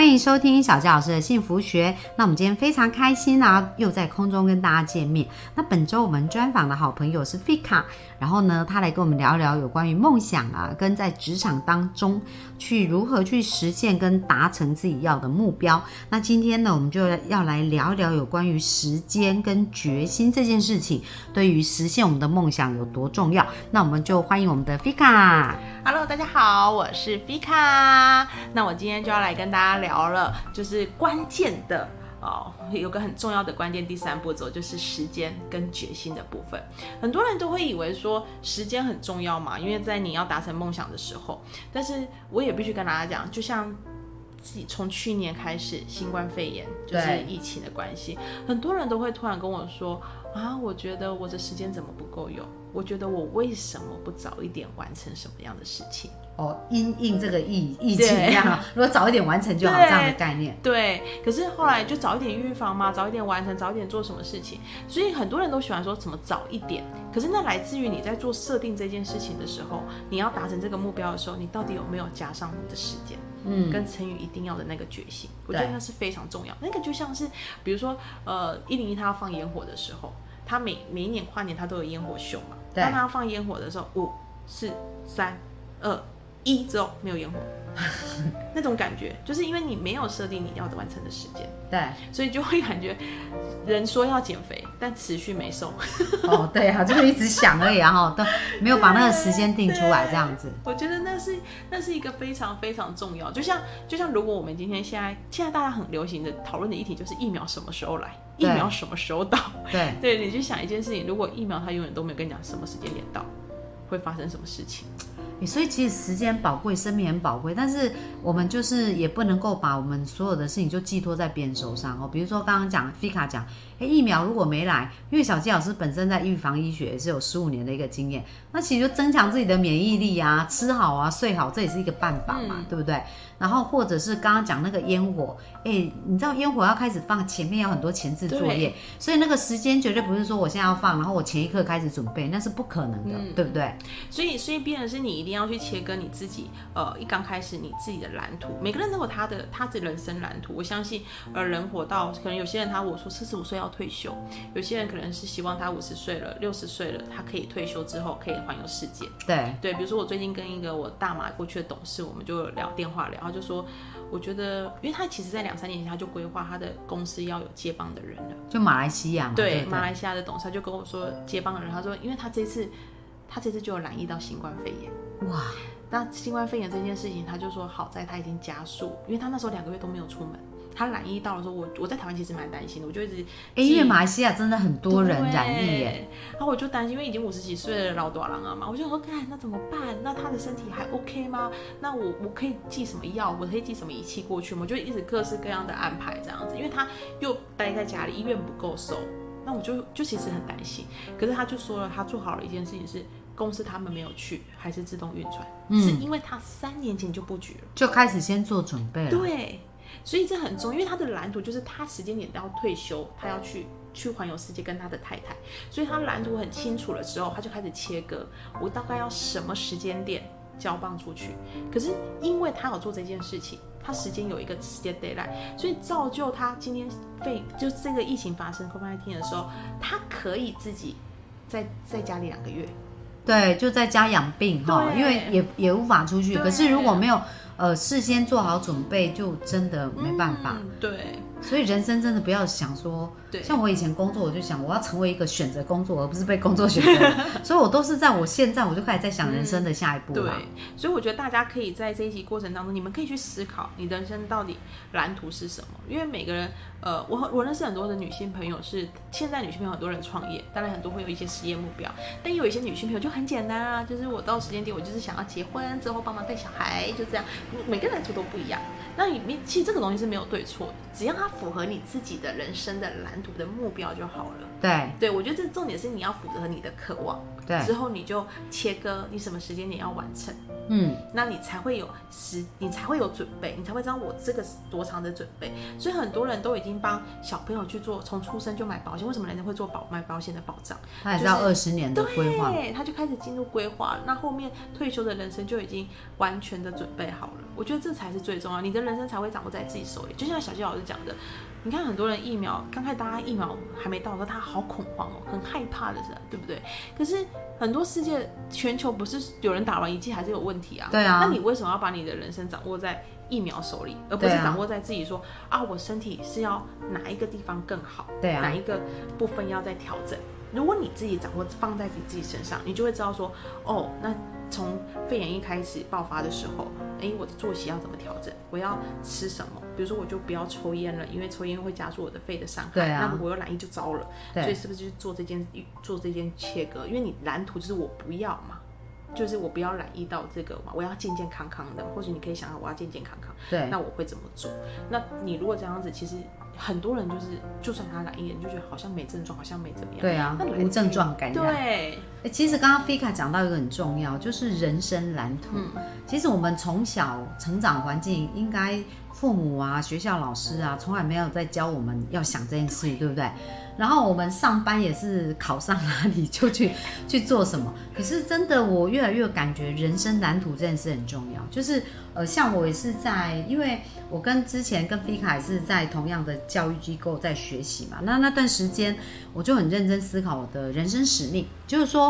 欢迎收听小佳老师的幸福学。那我们今天非常开心啊，又在空中跟大家见面。那本周我们专访的好朋友是 Fika，然后呢，他来跟我们聊聊有关于梦想啊，跟在职场当中去如何去实现跟达成自己要的目标。那今天呢，我们就要来聊一聊有关于时间跟决心这件事情，对于实现我们的梦想有多重要。那我们就欢迎我们的 Fika。Hello，大家好，我是 Fika。那我今天就要来跟大家聊了，就是关键的哦，有个很重要的关键，第三步骤就是时间跟决心的部分。很多人都会以为说时间很重要嘛，因为在你要达成梦想的时候，但是我也必须跟大家讲，就像。自己从去年开始，新冠肺炎就是疫情的关系，很多人都会突然跟我说啊，我觉得我的时间怎么不够用？我觉得我为什么不早一点完成什么样的事情？哦，因应这个疫疫情对这样啊，如果早一点完成就好，对这样的概念。对，可是后来就早一点预防嘛，早一点完成，早一点做什么事情，所以很多人都喜欢说怎么早一点。可是那来自于你在做设定这件事情的时候，你要达成这个目标的时候，你到底有没有加上你的时间？嗯，跟成语一定要的那个决心，我觉得那是非常重要。那个就像是，比如说，呃，一零一他要放烟火的时候，它每每一年跨年他都有烟火秀嘛。当他放烟火的时候，五、四、三、二、一之后没有烟火，那种感觉，就是因为你没有设定你要完成的时间，对，所以就会感觉人说要减肥，但持续没瘦。哦，对啊，就是一直想而已啊，哈，都没有把那个时间定出来，这样子。我觉得那是那是一个非常非常重要，就像就像如果我们今天现在现在大家很流行的讨论的议题就是疫苗什么时候来，疫苗什么时候到，对，对，你去想一件事情，如果疫苗它永远都没有跟你讲什么时间点到，会发生什么事情？欸所以其实时间宝贵，生命很宝贵，但是我们就是也不能够把我们所有的事情就寄托在别人手上哦。比如说刚刚讲 Fika 讲，哎，疫苗如果没来，因为小纪老师本身在预防医学也是有十五年的一个经验，那其实就增强自己的免疫力啊，吃好啊，睡好，这也是一个办法嘛，对不对？然后或者是刚刚讲那个烟火，哎，你知道烟火要开始放，前面有很多前置作业，所以那个时间绝对不是说我现在要放，然后我前一刻开始准备，那是不可能的，对不对？所以，所以变的是你一定要去切割你自己，呃，一刚开始你自己的蓝图，每个人都有他的他的人生蓝图。我相信，呃，人活到可能有些人他我说四十五岁要退休，有些人可能是希望他五十岁了、六十岁了，他可以退休之后可以环游世界。对，对，比如说我最近跟一个我大马过去的董事，我们就聊电话聊，他就说，我觉得，因为他其实在两三年前他就规划他的公司要有接棒的人了。就马来西亚嘛，对，不马来西亚的董事他就跟我说接棒的人，他说，因为他这次他这次就有染疫到新冠肺炎。哇，那新冠肺炎这件事情，他就说好在他已经加速，因为他那时候两个月都没有出门。他染疫到的时候，我我在台湾其实蛮担心的，我就一直哎，因为马来西亚真的很多人染疫耶，然后我就担心，因为已经五十几岁的老短郎了嘛，我就说，看那怎么办？那他的身体还 OK 吗？那我我可以寄什么药？我可以寄什么仪器过去吗？我就一直各式各样的安排这样子，因为他又待在家里，医院不够收，那我就就其实很担心。可是他就说了，他做好了一件事情是。公司他们没有去，还是自动运转，嗯是因为他三年前就布局了。就开始先做准备了。对，所以这很重要，因为他的蓝图就是他时间点要退休，他要去去环游世界跟他的太太，所以他蓝图很清楚了之后，他就开始切割，我大概要什么时间点交棒出去。可是因为他有做这件事情，他时间有一个时间 deadline，所以造就他今天肺就这个疫情发生 COVID-19 的时候，他可以自己在在家里两个月。对，就在家养病哈，因为也也无法出去。可是如果没有呃事先做好准备，就真的没办法。嗯对所以人生真的不要想说，对像我以前工作，我就想我要成为一个选择工作，而不是被工作选择。所以我都是在我现在我就开始在想人生的下一步对。，所以我觉得大家可以在这一集过程当中，你们可以去思考你人生到底蓝图是什么。因为每个人，呃，我我认识很多的女性朋友是，现在女性朋友很多人创业，当然很多会有一些事业目标，但有一些女性朋友就很简单啊，就是我到时间点我就是想要结婚之后帮忙带小孩，就这样。每个人蓝图都不一样。那你你其实这个东西是没有对错的，只要它符合你自己的人生的蓝图的目标就好了。对对，我觉得这重点是你要符合你的渴望，对，之后你就切割你什么时间点要完成，嗯，那你才会有时，你才会有准备，你才会知道我这个是多长的准备。所以很多人都已经帮小朋友去做，从出生就买保险。为什么人家会做保买保险的保障？他也知道二十年的规划，对，他就开始进入规划，那后面退休的人生就已经完全的准备好了。我觉得这才是最重要，你的人生才会掌握在自己手里。就像小谢老师讲的，你看很多人疫苗刚开始大家疫苗还没到的时候，他好恐慌哦，很害怕的是，对不对？可是很多世界全球不是有人打完一剂还是有问题啊？对啊那你为什么要把你的人生掌握在疫苗手里，而不是掌握在自己说啊我身体是要哪一个地方更好？对啊哪一个部分要再调整？如果你自己掌握放在你自己身上，你就会知道说，哦，那从肺炎一开始爆发的时候，诶，我的作息要怎么调整？我要吃什么？比如说，我就不要抽烟了，因为抽烟会加速我的肺的伤害。对啊那如果我有染疫就糟了。所以是不是就是做这件做这件切割？因为你蓝图就是我不要嘛。就是我不要染疫到这个嘛，我要健健康康的。或许你可以想想，我要健健康康，对那我会怎么做？那你如果这样子，其实很多人就是，就算他染疫了，你就觉得好像没症状，好像没怎么样。对啊那你，无症状感染。对，欸其实刚刚 Fika 讲到一个很重要，就是人生蓝图。嗯其实我们从小成长环境，应该父母啊、学校老师啊，从来没有在教我们要想这件事，对不对？然后我们上班也是考上哪里就去去做什么。可是真的，我越来越感觉人生蓝图这件事很重要。就是呃，像我也是在，因为我跟之前跟 Fika 也是在同样的教育机构在学习嘛。那那段时间，我就很认真思考我的人生使命，就是说。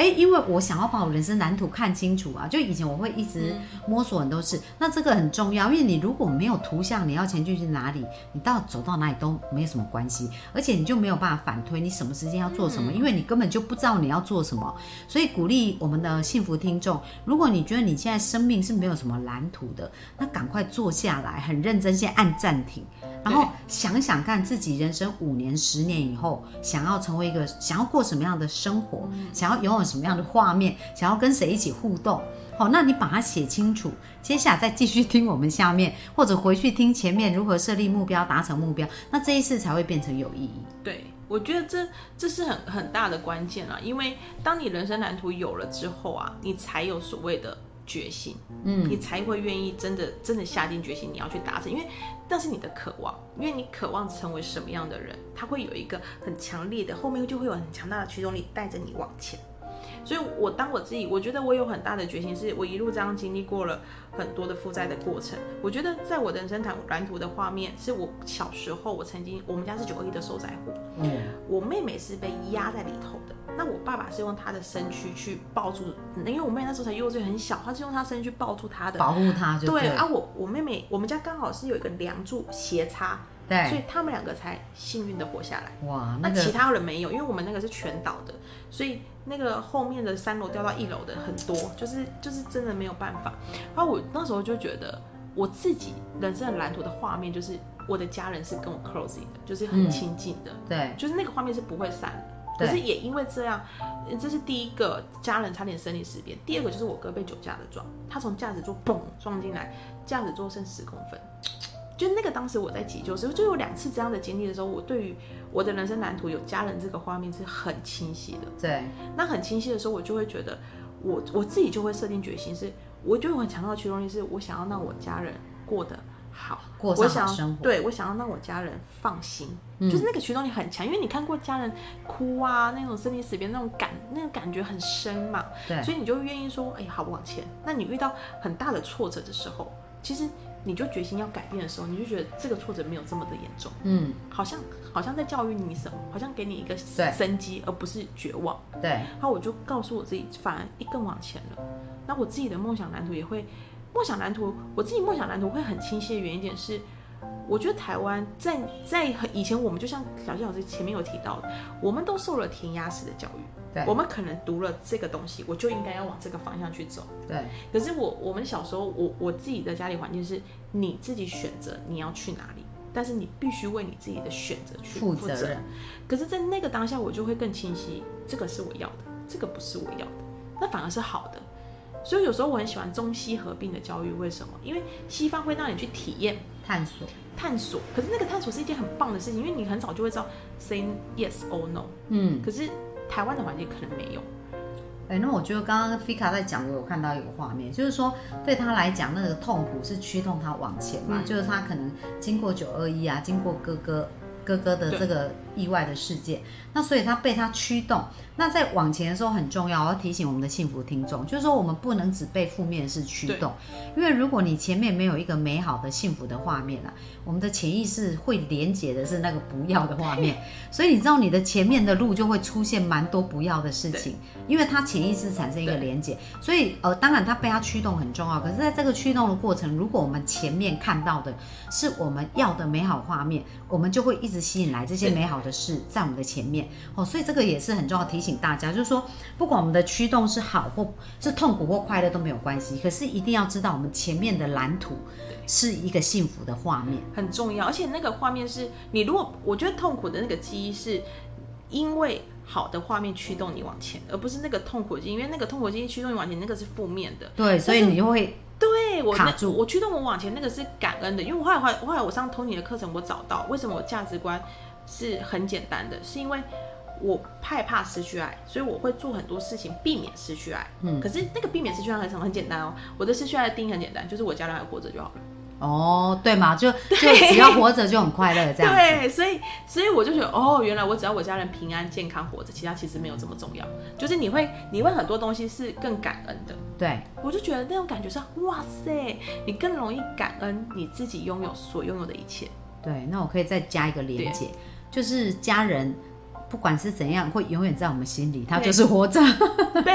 哎，因为我想要把我人生蓝图看清楚啊，就以前我会一直摸索很多事，那这个很重要，因为你如果没有图像，你要前进去哪里，你到走到哪里都没有什么关系，而且你就没有办法反推你什么时间要做什么，因为你根本就不知道你要做什么。所以鼓励我们的幸福听众，如果你觉得你现在生命是没有什么蓝图的，那赶快坐下来，很认真，先按暂停。然后想想看自己人生五年、十年以后，想要成为一个，想要过什么样的生活，想要拥有什么样的画面，想要跟谁一起互动。好，那你把它写清楚，接下来再继续听我们下面，或者回去听前面如何设立目标、达成目标，那这一次才会变成有意义。对，我觉得这这是很很大的关键啊，因为当你人生蓝图有了之后啊，你才有所谓的决心，嗯，你才会愿意真的真的下定决心你要去达成，因为那是你的渴望，因为你渴望成为什么样的人，他会有一个很强烈的，后面就会有很强大的驱动力带着你往前。所以，我当我自己，我觉得我有很大的决心，是我一路这样经历过了很多的负债的过程。我觉得在我的人生蓝蓝图的画面，是我小时候我曾经，我们家是九二一的受灾户，嗯，我妹妹是被压在里头的，那我爸爸是用他的身躯去抱住，因为我妹那时候才幼稚园很小，他是用他身躯抱住她的。保护她对啊，我我妹妹，我们家刚好是有一个梁柱斜插，所，以他们两个才幸运的活下来。哇，那其他人没有，因为我们那个是全倒的，所以那个后面的三楼掉到一楼的很多，就是就是真的没有办法。然后我那时候就觉得，我自己人生的蓝图的画面就是我的家人是跟我 close 的，就是很嗯亲近的，对就是那个画面是不会散的。可是也因为这样，呃这是第一个家人差点生离死别。第二个就是我哥被酒驾的撞，他从驾驶座嘣撞进来，驾驶座剩十公分。就那个当时我在急救时，就有两次这样的经历的时候，我对于我的人生蓝图有家人这个画面是很清晰的。对。那很清晰的时候，我就会觉得我我自己就会设定决心是，我就有很强调的驱动力，是我想要让我家人过得好，过我想要上好生活，对我想要让我家人放心，就是那个驱动力很强，因为你看过家人哭啊，那种生离死别那种感，那个感觉很深嘛，对。所以你就愿意说，哎、好，往前。那你遇到很大的挫折的时候，其实你就决心要改变的时候，你就觉得这个挫折没有这么的严重，嗯，好像好像在教育你什么，好像给你一个生机，而不是绝望。对。然后我就告诉我自己，反而一更往前了。那我自己的梦想蓝图也会，梦想蓝图，我自己梦想蓝图会很清晰的原因点是，我觉得台湾在在很以前，我们就像小谢老师前面有提到的，我们都受了填鸭式的教育，对我们可能读了这个东西，我就应该要往这个方向去走。对可是我我们小时候，我我自己的家里环境是你自己选择你要去哪里，但是你必须为你自己的选择去负负责任，可是，在那个当下，我就会更清晰，这个是我要的，这个不是我要的，那反而是好的。所以有时候我很喜欢中西合并的教育，为什么？因为西方会让你去体验、探索。探索，可是那个探索是一件很棒的事情，因为你很早就会知道 say yes or no。嗯，可是台湾的环境可能没有。哎、那我觉得刚刚 Fika 在讲，我有看到一个画面，就是说对他来讲，那个痛苦是驱动他往前嘛，嗯就是他可能经过九二一啊，经过哥哥哥哥的这个意外的事件，那所以它被它驱动。那在往前的时候很重要，我要提醒我们的幸福听众，就是说我们不能只被负面的事驱动，因为如果你前面没有一个美好的幸福的画面啊，我们的潜意识会连接的是那个不要的画面，所以你知道你的前面的路就会出现蛮多不要的事情，因为它潜意识产生一个对连接，所以呃，当然它被它驱动很重要，可是在这个驱动的过程，如果我们前面看到的是我们要的美好画面，我们就会一直吸引来这些美好的事在我们的前面哦，所以这个也是很重要提醒大家，就是说不管我们的驱动是好或是痛苦或快乐都没有关系，可是一定要知道我们前面的蓝图是一个幸福的画面。很重要，而且那个画面是你如果我觉得痛苦的那个记忆是因为好的画面驱动你往前，而不是那个痛苦的记忆，因为那个痛苦的记忆驱动你往前，那个是负面的。对，所以你就会对我那卡住我驱动我往前那个是感恩的，因为我后来后来后来我上 Tony 的课程，我找到为什么我价值观是很简单的，是因为我害怕失去爱，所以我会做很多事情避免失去爱。嗯，可是那个避免失去爱很什么很简单哦，我的失去爱的定义很简单，就是我家人还活着就好了。哦，对嘛，就就只要活着就很快乐这样。对，所以所以我就觉得，哦，原来我只要我家人平安健康活着，其他其实没有这么重要。就是你会你会很多东西是更感恩的，对我就觉得那种感觉是，哇塞，你更容易感恩你自己拥有所拥有的一切。对，那我可以再加一个连接，就是家人。不管是怎样，会永远在我们心里，他就是活着。对。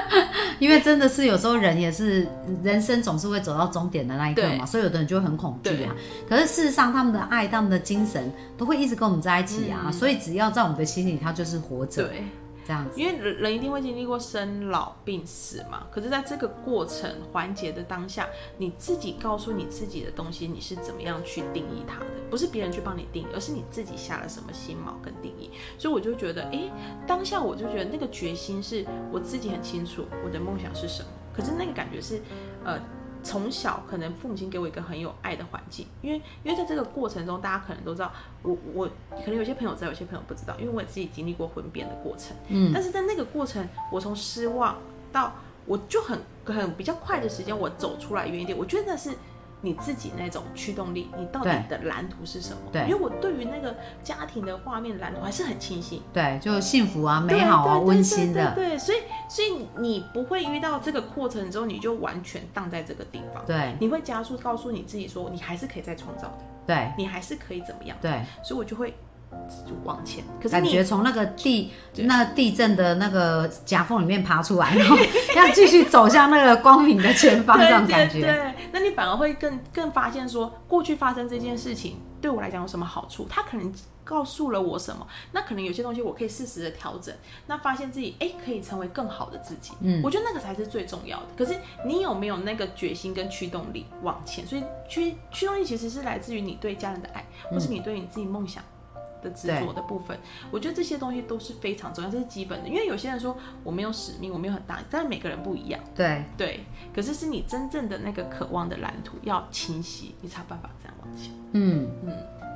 因为真的是有时候人也是，人生总是会走到终点的那一刻嘛，所以有的人就会很恐惧啊。可是事实上，他们的爱、他们的精神都会一直跟我们在一起啊，所以只要在我们的心里，他就是活着。对，这样。因为人人一定会经历过生老病死嘛。可是在这个过程环节的当下，你自己告诉你自己的东西，你是怎么样去定义它的？不是别人去帮你定义，而是你自己下了什么心锚跟定义。所以我就觉得，诶，当下我就觉得那个决心是我自己很清楚我的梦想是什么。可是那个感觉是，呃。从小可能父母亲给我一个很有爱的环境，因为因为在这个过程中，大家可能都知道，我我可能有些朋友知道，有些朋友不知道，因为我也自己经历过婚变的过程。嗯，但是在那个过程，我从失望到我就很很比较快的时间，我走出来远一点。我觉得那是你自己那种驱动力，你到底的蓝图是什么？对因为我对于那个家庭的画面蓝图还是很清晰。对，就幸福啊、美好啊、温馨的。对所以所以你不会遇到这个过程之后，你就完全荡在这个地方。对你会加速告诉你自己说，你还是可以再创造的，对你还是可以怎么样？对，所以我就会就往前。可是感你觉从那个地那地震的那个夹缝里面爬出来，然后要继续走向那个光明的前方，这种感觉。对对对，那你反而会更更发现说，过去发生这件事情对我来讲有什么好处？它可能告诉了我什么？那可能有些东西我可以适时的调整，那发现自己哎可以成为更好的自己。嗯我觉得那个才是最重要的。可是你有没有那个决心跟驱动力往前？所以驱驱动力其实是来自于你对家人的爱，或是你对你自己梦想。的执着的部分，我觉得这些东西都是非常重要，这是基本的。因为有些人说我没有使命，我没有很大，但是每个人不一样。对对，可是是你真正的那个渴望的蓝图要清晰，你才有办法这样往前。嗯嗯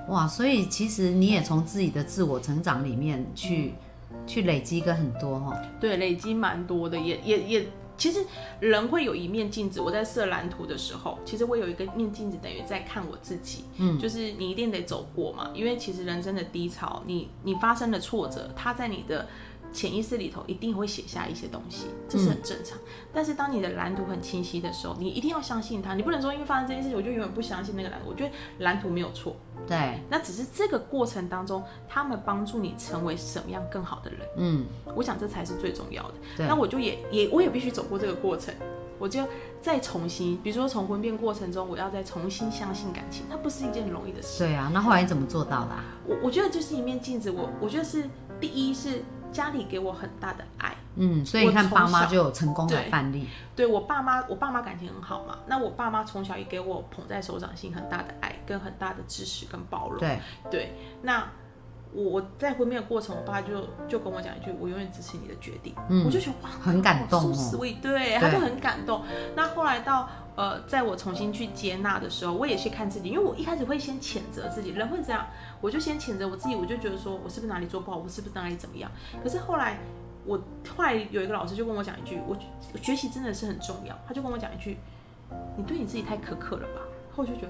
哇，所以其实你也从自己的自我成长里面去、去累积个很多哈。对，累积蛮多的，也也也，其实人会有一面镜子。我在设蓝图的时候，其实我有一个面镜子，等于在看我自己。嗯，就是你一定得走过嘛，因为其实人生的低潮，你你发生的挫折，它在你的潜意识里头一定会写下一些东西，这是很正常。但是当你的蓝图很清晰的时候，你一定要相信它，你不能说因为发生这件事情，我就永远不相信那个蓝图。我觉得蓝图没有错，对，那只是这个过程当中，他们帮助你成为什么样更好的人。嗯，我想这才是最重要的。那我就也也我也必须走过这个过程，我就再重新，比如说从婚变过程中，我要再重新相信感情，它不是一件很容易的事。对啊。那后来你怎么做到的、啊？我我觉得就是一面镜子，我我觉得是第一是家里给我很大的爱，嗯，所以你看爸妈就有成功的范例。对我爸妈，我爸妈感情很好嘛，那我爸妈从小也给我捧在手掌心很大的爱，跟很大的支持跟包容。对，对，那我我在婚面的过程，我爸就就跟我讲一句：“我永远支持你的决定。嗯我就觉得哇，很感动哦 so sweet，对，他就很感动。那后来到呃，在我重新去接纳的时候，我也去看自己，因为我一开始会先谴责自己，人会这样，我就先谴责我自己，我就觉得说我是不是哪里做不好，我是不是哪里怎么样？可是后来我后来有一个老师就跟我讲一句，我我学习真的是很重要，他就跟我讲一句，你对你自己太苛刻了吧？后我就觉得。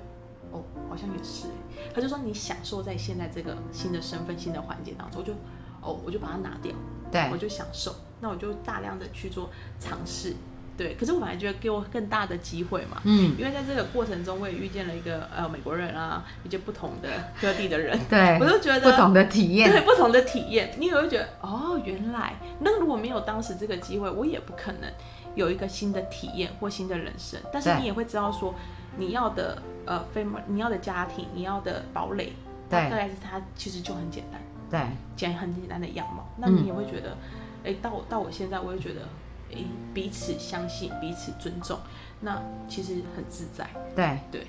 哦，好像也是欸。他就说你享受在现在这个新的身份、新的环境当中，我就哦，我就把它拿掉，对我就享受。那我就大量的去做尝试，对。可是我本来觉得给我更大的机会嘛，嗯，因为在这个过程中，我也遇见了一个呃美国人啊，一些不同的各地的人，对 我，就觉得不同的体验，对不同的体验，你也会觉得哦，原来那如果没有当时这个机会，我也不可能有一个新的体验或新的人生。但是你也会知道说，你要的呃 family，你要的家庭，你要的堡垒，对大概是它其实就很简单，对，简很简单的样貌。那嗯你也会觉得，哎、到我到我现在，我也觉得，哎、彼此相信，彼此尊重，那其实很自在。对对，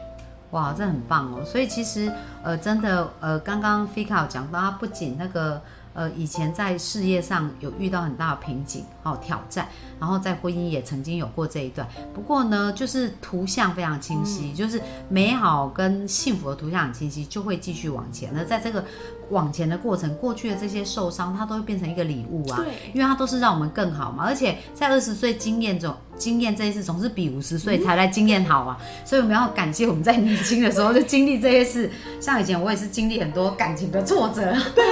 哇，这很棒哦。所以其实呃，真的呃，刚刚 Fika 讲到，他不仅那个呃以前在事业上有遇到很大的瓶颈、哦挑战，然后在婚姻也曾经有过这一段。不过呢，就是图像非常清晰，就是美好跟幸福的图像很清晰，就会继续往前。那在这个往前的过程，过去的这些受伤，它都会变成一个礼物啊。对，因为它都是让我们更好嘛，而且在二十岁经验总经验这一次总是比五十岁才来经验好啊，所以我们要感谢我们在年轻的时候就经历这些事。像以前我也是经历很多感情的挫折，对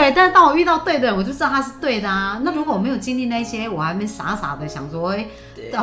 对，但是当我遇到对的人，我就知道他是对的啊。那如果我没有经历那些，我还没傻傻的想说，哎、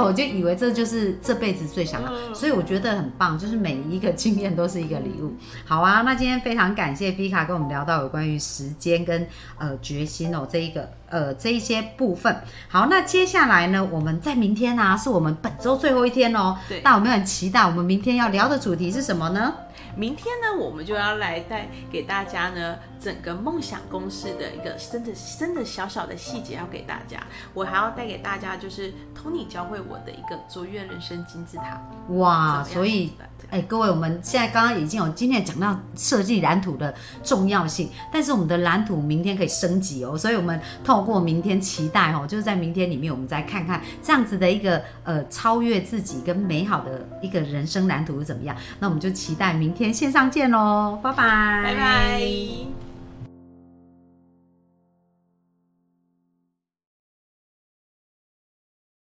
我就以为这就是这辈子最想要，嗯所以我觉得很棒，就是每一个经验都是一个礼物。好啊，那今天非常感谢 Fika 跟我们聊到有关于时间跟呃决心哦这一个呃这一些部分。好，那接下来呢，我们在明天啊是我们本周最后一天哦。对那我们很期待我们明天要聊的主题是什么呢？明天呢，我们就要来带给大家呢整个梦想公式的一个真的真的小小的细节要给大家。我还要带给大家就是 Tony 教会我的一个卓越人生金字塔。哇，所以对哎，各位，我们现在刚刚已经有今天讲到设计蓝图的重要性，但是我们的蓝图明天可以升级哦，所以我们透过明天期待哦，就是在明天里面，我们再看看这样子的一个呃超越自己跟美好的一个人生蓝图是怎么样。那我们就期待明天线上见喽，拜拜，拜拜。